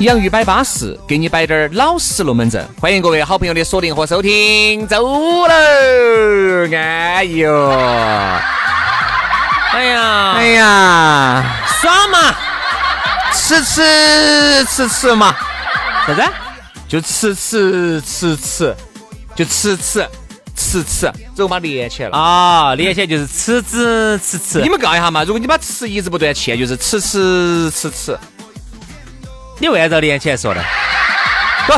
洋芋摆巴适，给你摆点儿老实龙门阵。欢迎各位好朋友的锁定和收听，走喽！哎呦，哎呀，哎呀，耍嘛，吃吃吃吃嘛，啥子？就吃吃吃吃，就吃吃吃吃，最后把连起来了啊！连起来就是吃吃吃吃。你们告一下嘛，如果你把吃一直不断去，就是吃吃吃吃。你为啥子连起来说呢？不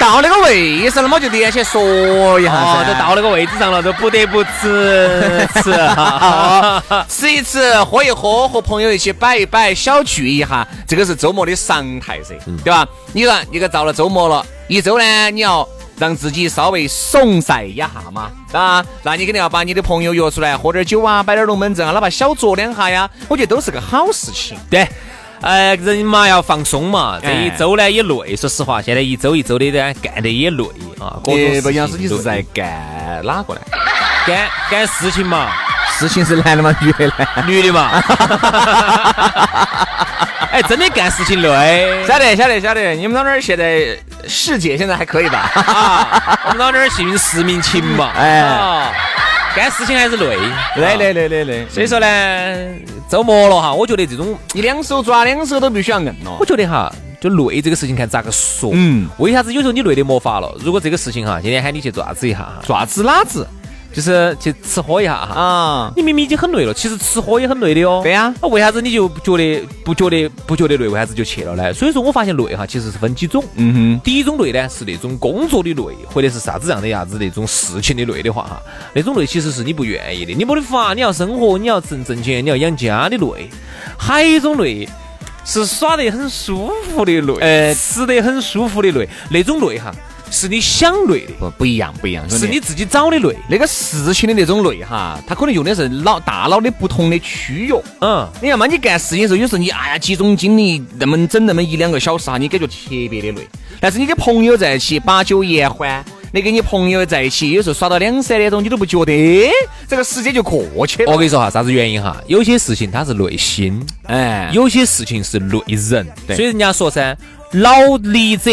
到那个位置了嘛，就连起来说一下噻。都到那个位置上了，都不得不吃吃，吃一吃，喝一喝，和朋友一起摆一摆，小聚一下，这个是周末的常态噻，对吧？你看，你个到了周末了，一周呢，你要让自己稍微怂晒一下嘛，啊，那你肯定要把你的朋友约出来，喝点酒啊，摆点龙门阵啊，哪怕小酌两下呀，我觉得都是个好事情，对。呃，人嘛要放松嘛，这一周呢也累。说实话，现在一周一周的呢干得也累啊。不，杨师，你是在干哪个呢？干干事情嘛？事情是男的吗？女的呢？女的嘛。哎，真的干事情累。晓得，晓得，晓得。你们那儿现在世界现在还可以吧？我们那儿幸运实民情嘛。哎。干事情还是累，累累累累累。所以说呢，周末了哈，我觉得这种你两手抓两手都必须要硬了。我觉得哈，就累这个事情看咋个说。嗯。为啥子有时候你累的没法了？如果这个事情哈，今天喊你去爪子一下，爪子哪子？就是去吃喝一下哈啊！你明明已经很累了，其实吃喝也很累的哦。对呀，那为啥子你就觉得不觉得不觉得累？为啥子就去了呢？所以说我发现累哈，其实是分几种。嗯哼，第一种累呢是那种工作的累，或者是啥子样的啥子那种事情的累的话哈，那种累其实是你不愿意的，你没得法，你要生活，你要挣挣钱，你要养家的累。还有一种累是耍得很舒服的累，呃，吃得很舒服的累，那种累哈。是你想累的不不一样不一样，是你自己找的累。那个事情的那种累哈，他可能用的是脑大脑的不同的区域。嗯，你看嘛，你干事情的时候，有时候你哎呀集中精力那么整那么一两个小时哈，你感觉特别的累。但是你跟朋友在一起把酒言欢，你跟你朋友在一起，有时候耍到两三点钟，你都不觉得这个时间就过去了。我跟你说哈，啥子原因哈？有些事情它是累心，哎，有些事情是累人。所以人家说噻，劳力者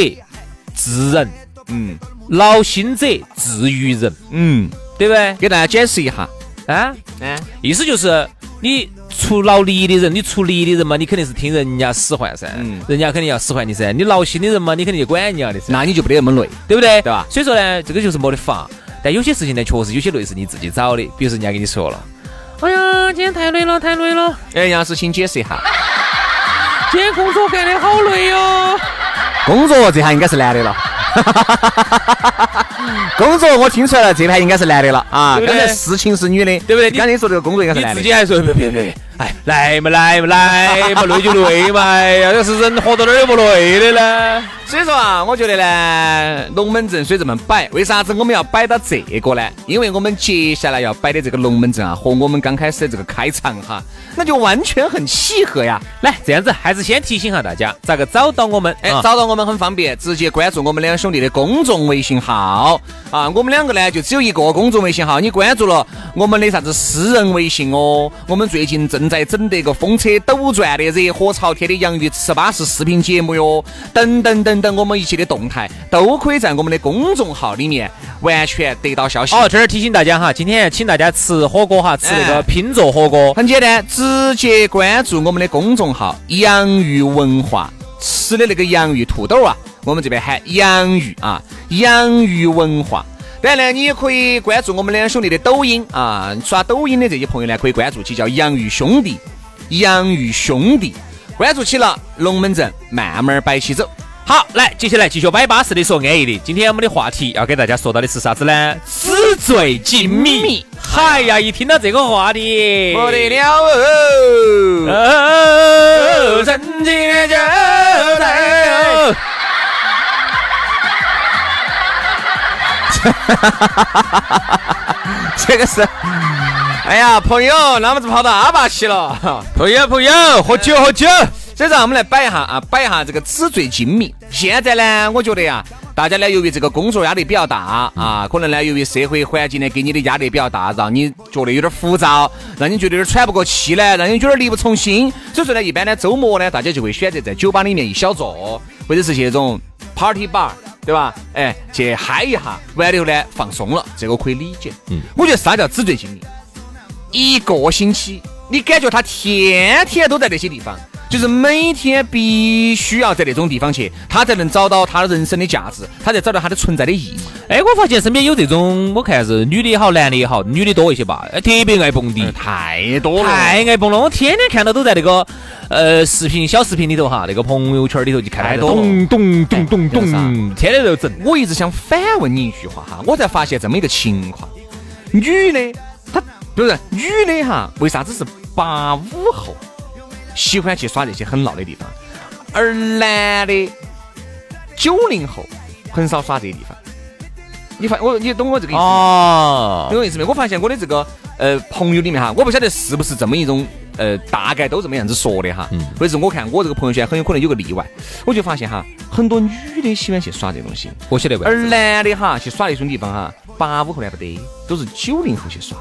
治人。嗯，劳心者治于人，嗯，对不对？给大家解释一下啊，嗯，意思就是你出劳力的人，你出力的人嘛，你肯定是听人家使唤噻，嗯，人家肯定要使唤你噻。你劳心的人嘛，你肯定就管人家的噻，那你就不得那么累，对不对？对吧？所以说呢，这个就是没得法。但有些事情呢，确实有些累是你自己找的，比如说人家跟你说了，哎呀，今天太累了，太累了。哎，杨师，请解释一下，今天工作干的好累哟。工作这下应该是男的了。工作我听出来了，这盘应该是男的了啊！刚才事情是女的，对不对？刚才你说这个工作应该是男的，你自己还说别别别，来嘛来嘛来嘛，累就累嘛，哎呀，要是人活到哪儿又不累的呢？所以说啊，我觉得呢，龙门阵虽这么摆，为啥子我们要摆到这个呢？因为我们接下来要摆的这个龙门阵啊，和我们刚开始的这个开场哈，那就完全很契合呀。来，这样子还是先提醒下大家，咋个找到我们？哎，找到我们很方便，直接关注我们两兄弟的公众微信号啊。我们两个呢就只有一个公众微信号，你关注了我们的啥子私人微信哦？我们最近正在整得个风车斗转的热火朝天的洋芋吃巴士视频节目哟，等等等。等我们一切的动态都可以在我们的公众号里面完全得到消息。哦，这儿提醒大家哈，今天请大家吃火锅哈，吃那个拼做火锅，很简单，直接关注我们的公众号“洋芋文化”，吃的那个洋芋土豆啊，我们这边喊洋芋啊，洋芋文化。当然呢，你也可以关注我们两兄弟的抖音啊，刷抖音的这些朋友呢，可以关注起叫洋芋兄弟，洋芋兄弟，关注起了，龙门阵慢慢摆起走。好，来，接下来继续摆巴适的说安逸的。今天我们的话题要给大家说到的是啥子呢？纸醉金迷。嗨呀，一听到这个话题，不得了哦哦！曾经的就 这个是，哎呀，朋友，那么子跑到阿坝去了？朋友，朋友，喝酒，喝酒。所以说，我们来摆一下啊，摆一下这个纸醉金迷。现在呢，我觉得呀，大家呢，由于这个工作压力比较大啊，可能呢，由于社会环境呢，给你的压力比较大，让你觉得有点浮躁，让你觉得有点喘不过气来，让你觉得力不从心。所以说呢，一般呢，周末呢，大家就会选择在酒吧里面一小坐，或者是去那种 party bar，对吧？哎，去嗨一下，完了以后呢，放松了，这个可以理解。嗯，我觉得啥叫纸醉金迷？一个星期，你感觉他天天都在那些地方。就是每天必须要在那种地方去，他才能找到他人生的价值，他才找到他的存在的意义。哎，我发现身边有这种，我看是女的也好，男的也好，女的多一些吧，哎，特别爱蹦迪，太多了，太爱蹦了。我天天看到都在那个呃视频小视频里头哈，那个朋友圈里头就看到咚咚咚咚咚，天天都整。我一直想反问你一句话哈，我才发现这么一个情况，女的她不是女的哈，为啥子是八五后？喜欢去耍这些很闹的地方，而男的九零后很少耍这些地方。你发我你懂我这个意思吗？懂我意思没？我发现我的这个呃朋友里面哈，我不晓得是不是这么一种呃大概都这么样子说的哈。或者是我看我这个朋友圈很有可能有个例外，我就发现哈，很多女的喜欢去耍这东西，我晓得。而男的哈去耍那种地方哈，八五后来不得，都是九零后去耍。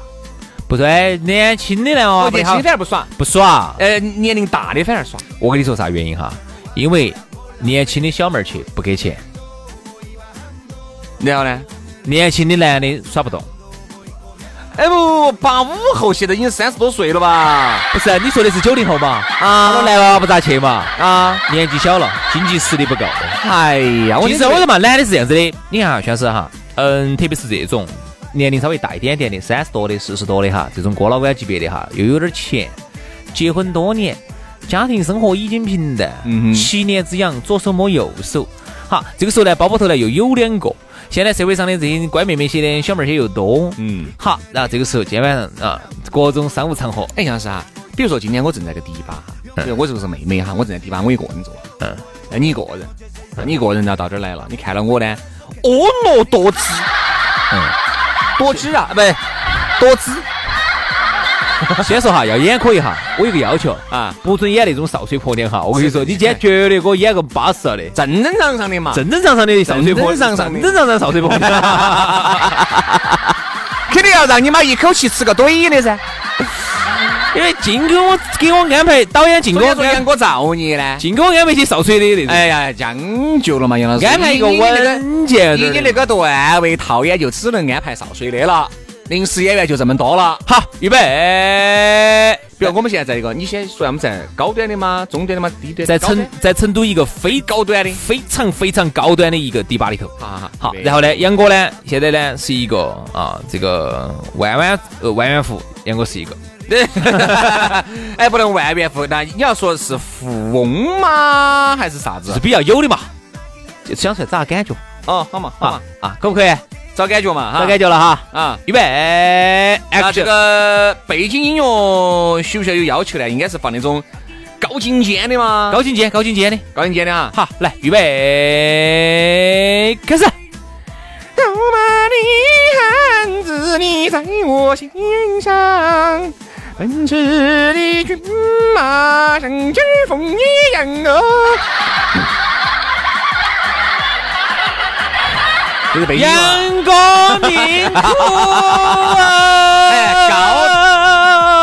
不对，年轻的呢哦，年轻反而不耍，不耍。呃，年龄大的反而耍。我跟你说啥原因哈？因为年轻的小妹儿去不给钱，然后呢，年轻的男的耍不动。哎不，八五后现在已经三十多岁了吧？不是，你说的是九零后嘛？啊，那男娃娃不咋去嘛？啊，年纪小了，经济实力不够。哎呀，其实我说嘛，男的是这样子的，你看哈，确实哈，嗯，特别是这种。年龄稍微大一点点的，三十多的、四十多的哈，这种哥老倌级别的哈，又有点钱，结婚多年，家庭生活已经平淡，七年之痒，左手摸右手。好，这个时候呢，包包头呢又有两个，现在社会上的这些乖妹妹些的小妹儿些又多，嗯，好，然后这个时候今天晚上啊，各种商务场合，哎，杨老师啊，比如说今天我正在个迪吧哈，我这个是妹妹哈，我正在迪吧，我一个人坐，嗯，那你一个人，那你一个人呢到这儿来了，你看到我呢，婀娜多姿，嗯。多汁啊，不对，多汁。先说哈，要演可以哈，我有个要求啊，不准演那种少水婆娘哈。我跟你说，你今天绝对给我演个巴适的，正正常常的嘛，正正常常的少水婆，正正常常少水婆。肯定要让你妈一口气吃个怼的噻。因为尽给我给我安排，导演尽给我杨哥造孽呢，尽给我安排些少水的那种。哎呀，将就了嘛，杨老师，安排一个稳健你那个段位套演就只能安排少水的了，临时演员就这么多了。好，预备。比如我们现在这个，你先说我们在高端的吗？中端的吗？低端？在成在成都一个非高端的、非常非常高端的一个迪吧里头。好好好。然后呢，杨哥呢，现在呢是一个啊，这个万万呃万元户，杨哥是一个。哎，不能万元富，那你要说是富翁吗？还是啥子？是比较有的嘛，就想出来找个感觉。哦，好嘛，好嘛，啊，可不可以？找感觉嘛，找感觉了哈。啊，预备。那这个背景音乐需不需要有要求呢？应该是放那种高精尖的嘛？高精尖，高精尖的，高精尖的啊。好，来，预备，开始。肉麻的汉子，你在我心上。奔驰的骏马像疾风一样哦。阳光明媚。哎，高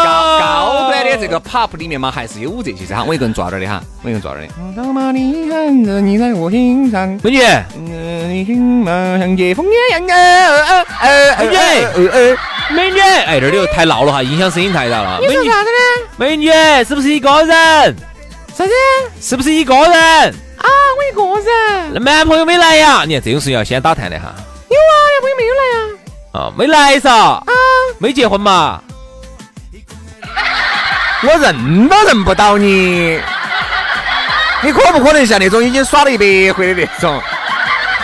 高高端的这个 pop 里面嘛，还是有这些噻。我一个人坐这儿的哈，我一个人坐这儿的。老马的汉子，你在我心上。美女。你骏马像疾风一样哦。美女。美女，哎，这里又太闹了哈，音响声音太大了。你说啥子呢？美女，是不是一个人？啥子？是不是一个人？啊，我一个人。那男朋友没来呀？你看这种事情要先打探的哈。有啊，男朋友没有来呀。啊，没来噻，啊，没结婚嘛？我认都认不到你，你可不可能像那种已经耍了一百回的那种？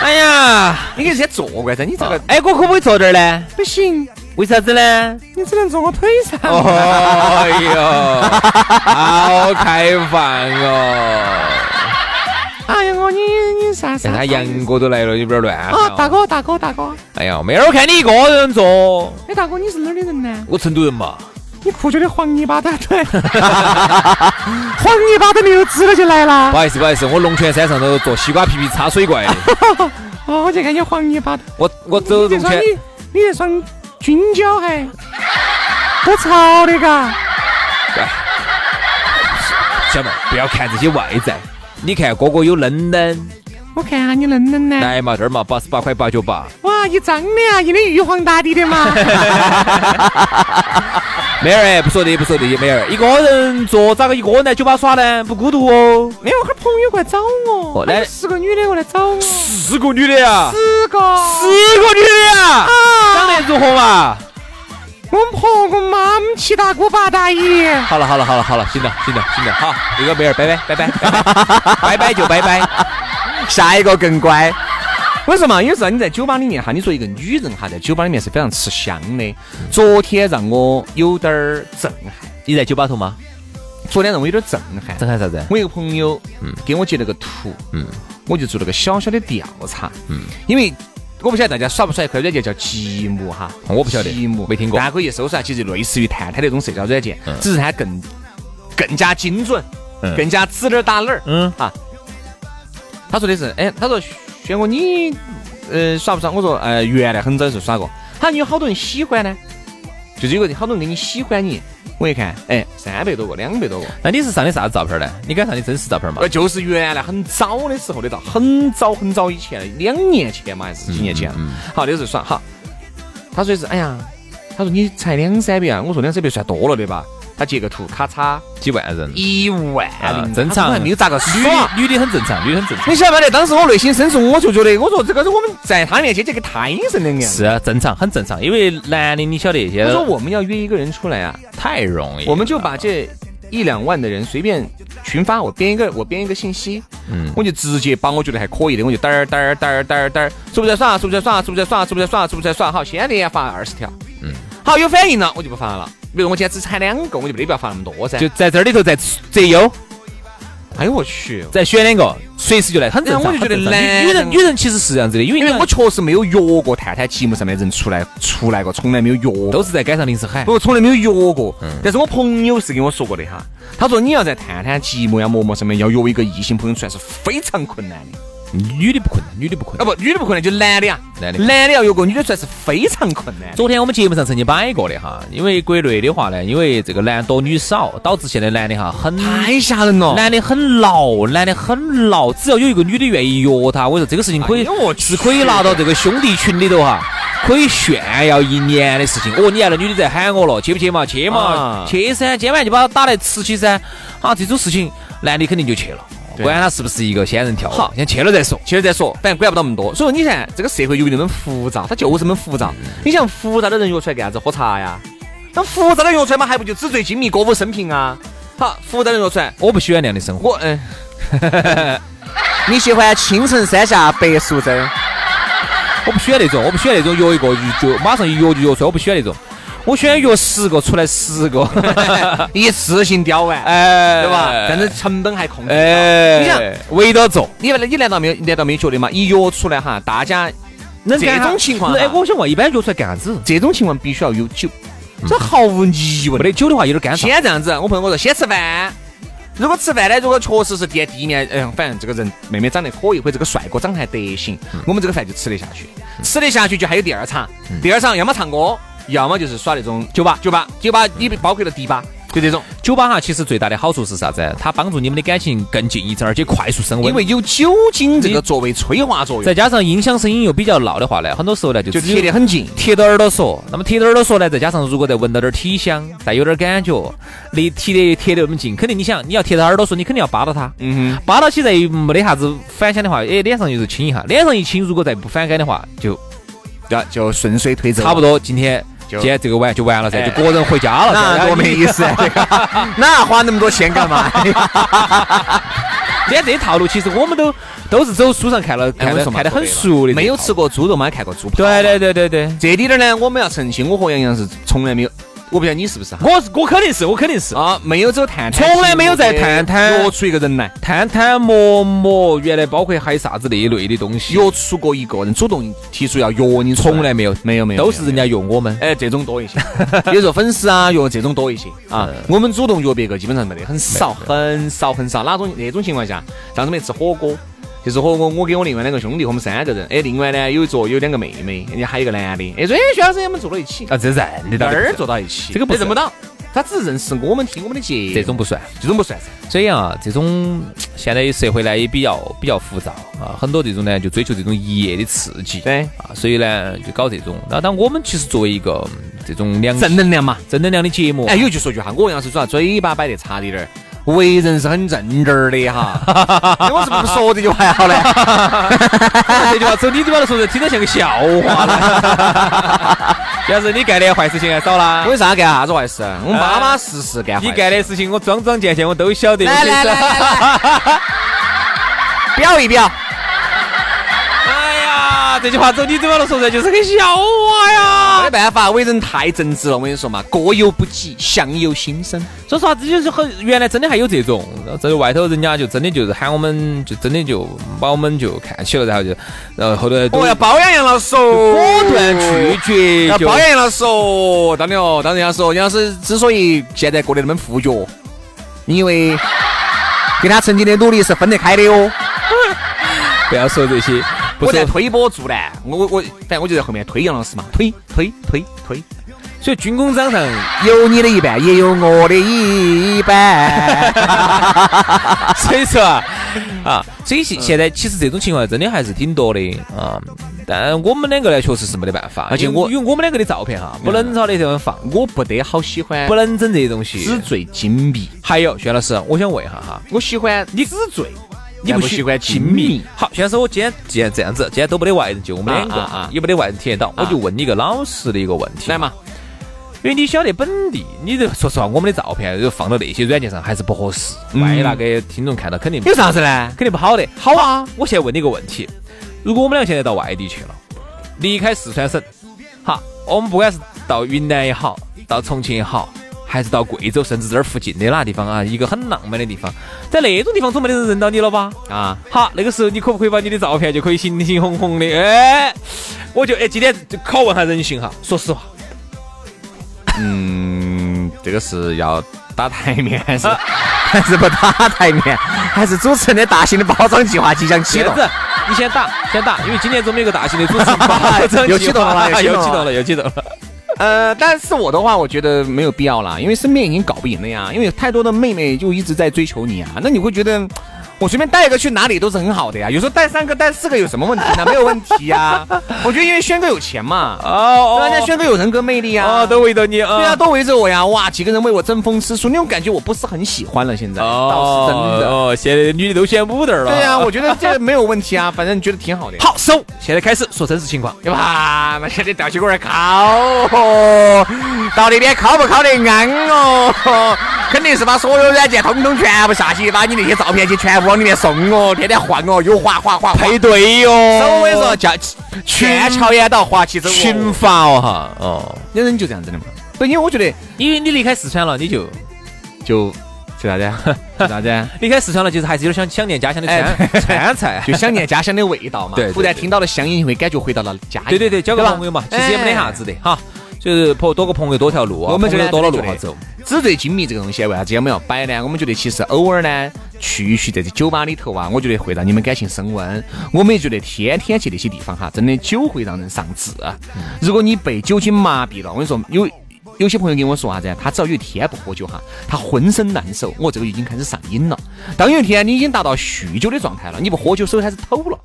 哎呀，你可以先坐过噻，你这个哎，我可不可以坐这儿呢？不行，为啥子呢？你只能坐我腿上。哦哟，好开放哦！哎呀，我你你啥啥？看他杨哥都来了，有点乱。啊，大哥大哥大哥，哎呀，妹儿，我看你一个人坐。哎，大哥，你是哪儿的人呢？我成都人嘛。你裤脚的黄泥巴的，对，黄泥巴都没有资格就来了。不好意思，不好意思，我龙泉山上头坐西瓜皮皮擦水怪。哦，我就看你黄泥巴。我我走龙泉。你你这双军脚还不潮的嘎？小妹，不要看这些外在，你看哥哥有嫩嫩。我看下你嫩嫩呢。来嘛，这儿嘛，八十八块八九八。哇，一张的啊，印的玉皇大帝的嘛。妹儿，不说的，不说的，妹儿，一个人坐咋个一个人来酒吧耍呢？不孤独哦。没有，我朋友过来找我。来，十个女的过来找我。十个女的呀？十个。十个女的呀？长得如何嘛？我们婆我妈，我们七大姑八大姨。好了好了好了好了，行了行了行了，好，那个妹儿，拜拜拜拜 拜拜就拜拜。下一个更乖，为什么？有时候你在酒吧里面哈，你说一个女人哈，在酒吧里面是非常吃香的。昨天让我有点儿震撼。你在酒吧头吗？昨天让我有点震撼。震撼啥子？我一个朋友，嗯，给我截了个图，嗯，我就做了个小小的调查，嗯，因为我不晓得大家耍不耍一款软件叫积木哈，我不晓得，积木没听过，大家可以搜索下，其实类似于探探那种社交软件，只是它更更加精准，更加指哪儿打哪儿，嗯啊。他说的是，哎，他说轩哥你，呃，耍不耍？我说，呃，原来很早的时候耍过。他说你有好多人喜欢呢，就是有个好多人给你喜欢你。我一看，哎，三百多个，两百多个。那你是上的啥子照片呢？你敢上的真实照片吗？呃，就是原来很早的时候的照，很早很早以前，两年前嘛，还是几年前？好，那时候耍好。他说的是，哎呀，他说你才两三百啊？我说两三百算多了对吧？他截个图，咔嚓，几万人，一万，正常，还没有咋个耍，女的很正常，女的很正常。你晓不晓得？当时我内心深处，我就觉得，我说这个是我们在他面前这个胎神的样。是啊，正常，很正常。因为男的，你晓得，现在说我们要约一个人出来啊，太容易。我们就把这一两万的人随便群发，我编一个，我编一个信息，嗯，我就直接把我觉得还可以的，我就嘚儿嘚儿嘚儿嘚儿嘚儿，是不是在耍？是不是在耍？是不是在耍？是不是在耍？是不是在耍？好，先连发二十条，嗯，好，有反应了，我就不发了。比如我今天只产两个，我就没得必要发那么多噻。就在这里头再择优。哎呦我去，再选两个，随时就来，很正常。我就觉得男女人女人其实是这样子的，因为因为我确实没有约过探探节目上面人出来出来过，从来没有约，都是在街上临时喊。我从来没有约过，但是我朋友是跟我说过的哈，他说你要在探探节目呀、陌陌上面要约一个异性朋友出来是非常困难的。女的不困难，女的不困难啊！不，女的不困难，就男的啊，男的，男的要约个女的出来是非常困难。昨天我们节目上曾经摆过的哈，因为国内的话呢，因为这个男多女少，导致现在男的哈很太吓人了，男的很牢，男的很牢。只要有一个女的愿意约他，我说这个事情可以是可以拿到这个兄弟群里头哈，可以炫耀一年的事情。哦，你看那女的在喊我了，去不去嘛？去嘛？去噻，今晚就把他打来吃起噻。啊，这种事情男的肯定就去了。管他是不是一个仙人跳，好，先去了再说，去了再说，反正管不到那么多。所以说，你看这个社会有那么浮躁，它就是那么浮躁。你想浮躁的人约出来干啥子？喝茶呀？那浮躁的约出来嘛，还不就纸醉金迷、歌舞升平啊？好，浮躁的约出来，我不喜欢那样的生活。我嗯，你喜欢青城山下白素贞？我不喜欢那种，我不喜欢那种约一个就马上一约就约出来，我不喜欢那种。我喜欢约十个出来十个，一次性雕完，哎，对吧？但是成本还控制。哎，你想围着做，你你难道没有难道没有觉得嘛？一约出来哈，大家这种情况，哎，我想问，一般约出来干啥子？这种情况必须要有酒，这毫无疑问。没得酒的话有点干燥。先这样子，我朋友我说先吃饭。如果吃饭呢，如果确实是第第一面，嗯，反正这个人妹妹长得可以，或者这个帅哥长得还得行，我们这个饭就吃得下去。吃得下去就还有第二场，第二场要么唱歌。要么就是耍那种酒吧，酒吧，酒吧里面包括了迪吧，就这种酒吧哈。其实最大的好处是啥子？它帮助你们的感情更近一层，而且快速升温。因为有酒精这个作为催化作用，再加上音响声音又比较闹的话呢，很多时候呢就就贴得很近，贴到耳朵说。那么贴到耳朵说呢，再加上如果再闻到点体香，再有点感觉，离贴得贴得那么近，肯定你想你要贴到耳朵说，你肯定要扒到它。嗯哼，扒到起再没得啥子反响的话，哎，脸上就是亲一下，脸上一亲，如果再不反感的话，就。对，就顺水推舟，差不。多今天就今天这个玩就完了噻，哎就个人回家了噻，那多没意思啊！这个，那花那么多钱干嘛？今天这些套路，其实我们都都是走书上看了，看我说嘛得看得很熟的。没有吃。过猪肉嘛，看过猪跑。对对对对对，这里点儿呢，我们要澄清，我和杨洋是从来没有，我不晓得你是不是哈？我是我肯定是我肯定是啊，没有走探探，从来没有在探探约出一个人来，探探陌陌，原来包括还有啥子那一类的东西，约出过一个人主动提出要约你，从来没有没有没有，都是人家约我们。哎，这种多一些，有时候粉丝啊约这种多一些啊。嗯我们主动约别个基本上没得，很少很少很少。哪种那种情况下，上次没吃火锅，就是和我，我跟我另外两个兄弟，我们三个人，哎，另外呢有一桌有两个妹妹，人家还有一个男的，哎说哎徐老师我们坐到一起，啊，这认得到那儿坐到一起，这个不认不到，他只认识我们听我们的节目，这种不算。这种不算噻。所以啊，这种 现在社会呢也比较比较浮躁啊，很多这种呢就追求这种一夜的刺激，对。啊，所以呢就搞这种。那当我们其实作为一个嗯这种两正能量嘛。正能量的节目，哎，有句说句话，我要是主要嘴巴摆得差点儿，为人是很正直儿的哈。哎我是不说这句话好嘞？这句话走你嘴巴头说出来，听着像个笑话了。要是你干的坏事情还少啦，为啥干啥子坏事？我们巴巴适适干。你干的事情我桩桩件件我都晓得。来来来来来，表 一表。这句话走你嘴巴头说出来就是个笑话呀没。办法，为人太正直了。我跟你说嘛，过犹不及，相由心生。说实话，这就是很原来真的还有这种，在外头人家就真的就是喊我们，就真的就把我们就看起了，然后就，然后后头都哦，要包养杨老师哦，果断拒绝，要包养杨老师哦。当然哦，当然杨老师哦，杨老师之所以现在过得那么富脚，因为跟他曾经的努力是分得开的哦。不要说这些。我在推波助澜，我我我，反正我就在后面推杨老师嘛，推推推推，所以军功章上有你的一半，也有我的一半。所以说啊，啊，所以现现在其实这种情况真的还是挺多的啊。但我们两个呢，确实是没得办法，而且我因为因为我们两个的照片哈，不能朝那地方放，我不得好喜欢不能整这些东西。纸醉金迷，还有，薛老师，我想问一下哈，我喜欢你纸醉，你不但不喜欢亲亲密。好，薛老师，我今天既然这样子，今天都没得外人，就我们两个啊也没得外人体验到，我就问你一个老实的一个问题，来嘛，因为你晓得本地，你这说实话，我们的照片就放到那些软件上还是不合适，嗯。万一那个听众看到肯定有啥子呢？肯定不好的。好啊，我现在问你一个问题：如果我们俩现在到外地去了，离开四川省，好，我们不管是到云南也好，到重庆也好，还是到贵州，甚至这儿附近的那个地方啊，一个很浪漫的地方，在那种地方总没得人认到你了吧？啊，好，那个时候你可不可以把你的照片就可以形形红红的？哎，我就哎今天就拷问下人性哈，说实话，嗯，这个是要打台面还是 还是不打台面？还是主持人的大型的包装计划即将启动？你先打，先打，因为今年总有一个大型的主持包装又启动了计划又启动了又启动了，又启动了。呃，但是我的话，我觉得没有必要了，因为身边已经搞不赢了呀，因为太多的妹妹就一直在追求你啊，那你会觉得。我随便带一个去哪里都是很好的呀，有时候带三个、带四个有什么问题呢？没有问题呀。我觉得因为轩哥有钱嘛，哦？人家轩哥有人格魅力啊，哦，都围着你啊。对啊，都围着我呀！哇，几个人为我争风吃醋，那种感觉我不是很喜欢了。现在倒是真的。哦，现在女的都选五对儿了。对呀、我觉得这个没有问题啊，反正觉得挺好的。好收，现在开始说真实情况。对吧？那现在吊起过来烤哦，到那边烤不烤得安哦？肯定是把所有软件通通全部下去，把你那些照片去全部往里面送哦，天天换哦，又滑滑滑配对哟，手我跟你说，叫全桥沿道滑起走哦，群发哦哈，哦，有人就这样子的嘛。对，因为我觉得因为你离开四川了，你就就是啥子？是啥子？离开四川了，就是还是有点想想念家乡的哎川川 菜。就想念家乡的味道嘛。对对突然听到了乡音，会感觉回到了家。对对对，交个朋友嘛，其实也没得啥子的哈。就是朋多个朋友多条路啊，我们这边朋友多了路觉得好走。纸醉金迷这个东西，为啥子我们要摆呢？我们觉得其实偶尔呢，去一去在这酒吧里头啊，我觉得会让你们感情升温。我们也觉得天天去那些地方哈，真的酒会让人上志。如果你被酒精麻痹了，我跟你说有。有些朋友跟我说啥子？他只要有一天不喝酒哈，他浑身难受。我这个已经开始上瘾了。当有一天你已经达到酗酒的状态了，你不喝酒手开始抖了，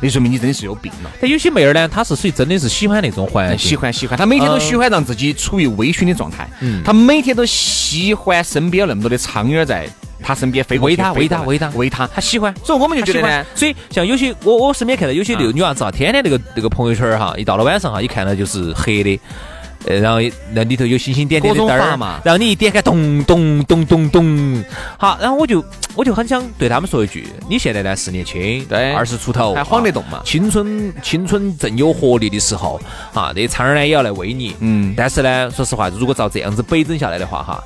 那说明你真的是有病了。但有些妹儿呢，她是属于真的是喜欢那种环境，喜欢喜欢，她每天都喜欢让自己处于微醺的状态，嗯，她每天都喜欢身边有那么多的苍蝇儿在他身边飞过喂他，去飞过来喂他，喂他，喂他。他喜欢。所以我们就喜欢觉得呢，，所以像有些我我身边看到有些那个女娃子啊，天天那个那个朋友圈哈，一到了晚上哈，一看到就是黑的，呃，然后那里头有星星点点的灯儿嘛。然后你一点开，咚咚咚咚咚，好，然后我就我就很想对他们说一句，你现在呢是年轻，对。二十出头，还晃得动嘛。啊青春青春正有活力的时候，啊，那苍儿呢也要来喂你，嗯。但是呢，说实话，如果照这样子北整下来的话哈，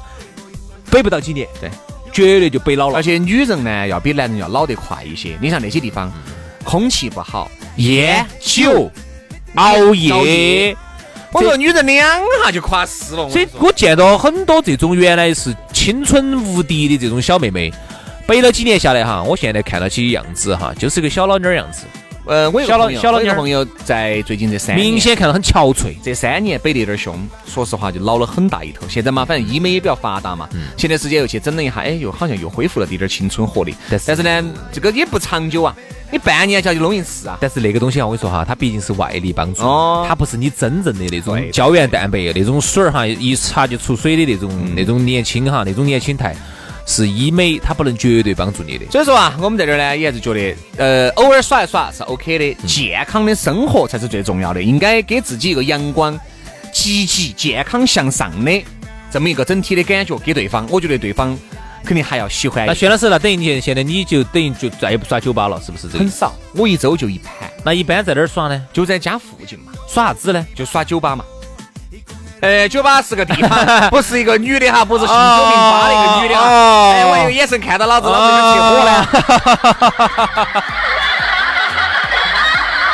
北不到几年，对，绝对就北老了。而。且女人呢要比男人要老得快一些。你像那些地方，空气不好，烟酒熬夜，我说女人两下就垮死了。所以我见到很多这种原来是青春无敌的这种小妹妹，背了几年下来哈，我现在看到起样子哈，就是个小老妞儿样子，呃，我有个小老朋友我有小老妞儿个朋友在最近这三年明显看到很憔悴。这三年背得有点凶，说实话就老了很大一头。现在嘛，反正医美也比较发达嘛，前段时间又去整了一下，哎，又好像又恢复了点点青春活力。但是但是呢，这个也不长久啊，你半年就要去弄一次啊。但是那个东西啊，我跟你说哈，它毕竟是外力帮助，哦它不是你真正的那种胶原蛋白那种水儿哈，一擦就出水的那种、那种年轻哈，那种年轻态，是医美，它不能绝对帮助你的。所以说啊，我们在这儿呢，也还是觉得，呃，偶尔耍一耍是 OK 的，健康的生活才是最重要的，应该给自己一个阳光、积极、健康向上的这么一个整体的感觉给对方，我觉得对方肯定还要喜欢。那薛老师，那等于你现在你就等于就再也不耍酒吧了，是不是？很少，我一周就一盘，那一般在哪儿耍呢？就在家附近嘛，耍啥子呢？就耍酒吧嘛。呃，酒吧是个地方，不是一个女的哈，不是姓酒名八的一个女的哈。哦哎，我用眼神看到老子，老子就起火了。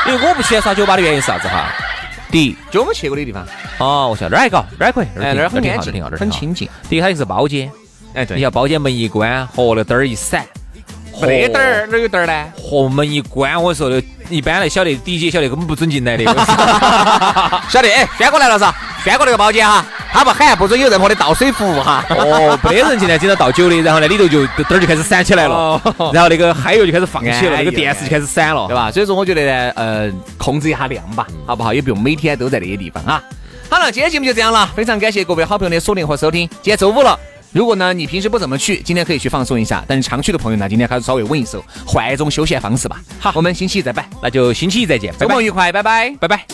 因为我不喜欢耍酒吧的原因是啥子哈？第一，就我们去过的地方，哦，我晓得哪儿还搞，哪儿可以，哎，那儿很安静挺好的，挺好的，挺好的。很清静。第一，它就是包间，哎，对你，要包间门一关，和那灯儿一闪，没得灯儿，哪有灯儿呢？和门一关，我说的，一般来晓得，第一节晓得根本不准进来的。晓得，哎，轩哥来了噻，轩哥那个包间哈，他不喊，不准有任何的倒水服务哈。哦，没得人进来，经常倒酒的，然后呢里头就灯儿就开始闪起来了哦，然后那个嗨油就开始放起了，哎那个电视就开始闪了，对？吧？所以说，我觉得呢，呃，控制一下量吧，好不好？也不用每天都在那些地方啊。好了，今天节目就这样了，非常感谢各位好朋友的锁定和收听。今天周五了。如果呢，你平时不怎么去，今天可以去放松一下；但是常去的朋友呢，今天还是稍微稳一手，换一种休闲方式吧。好，我们星期一再摆，那就星期一再见，拜拜周末，愉快，拜拜。拜拜。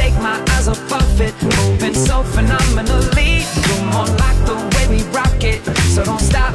Take my eyes off of it, moving so phenomenally. You're more like the way we rock it, so don't stop.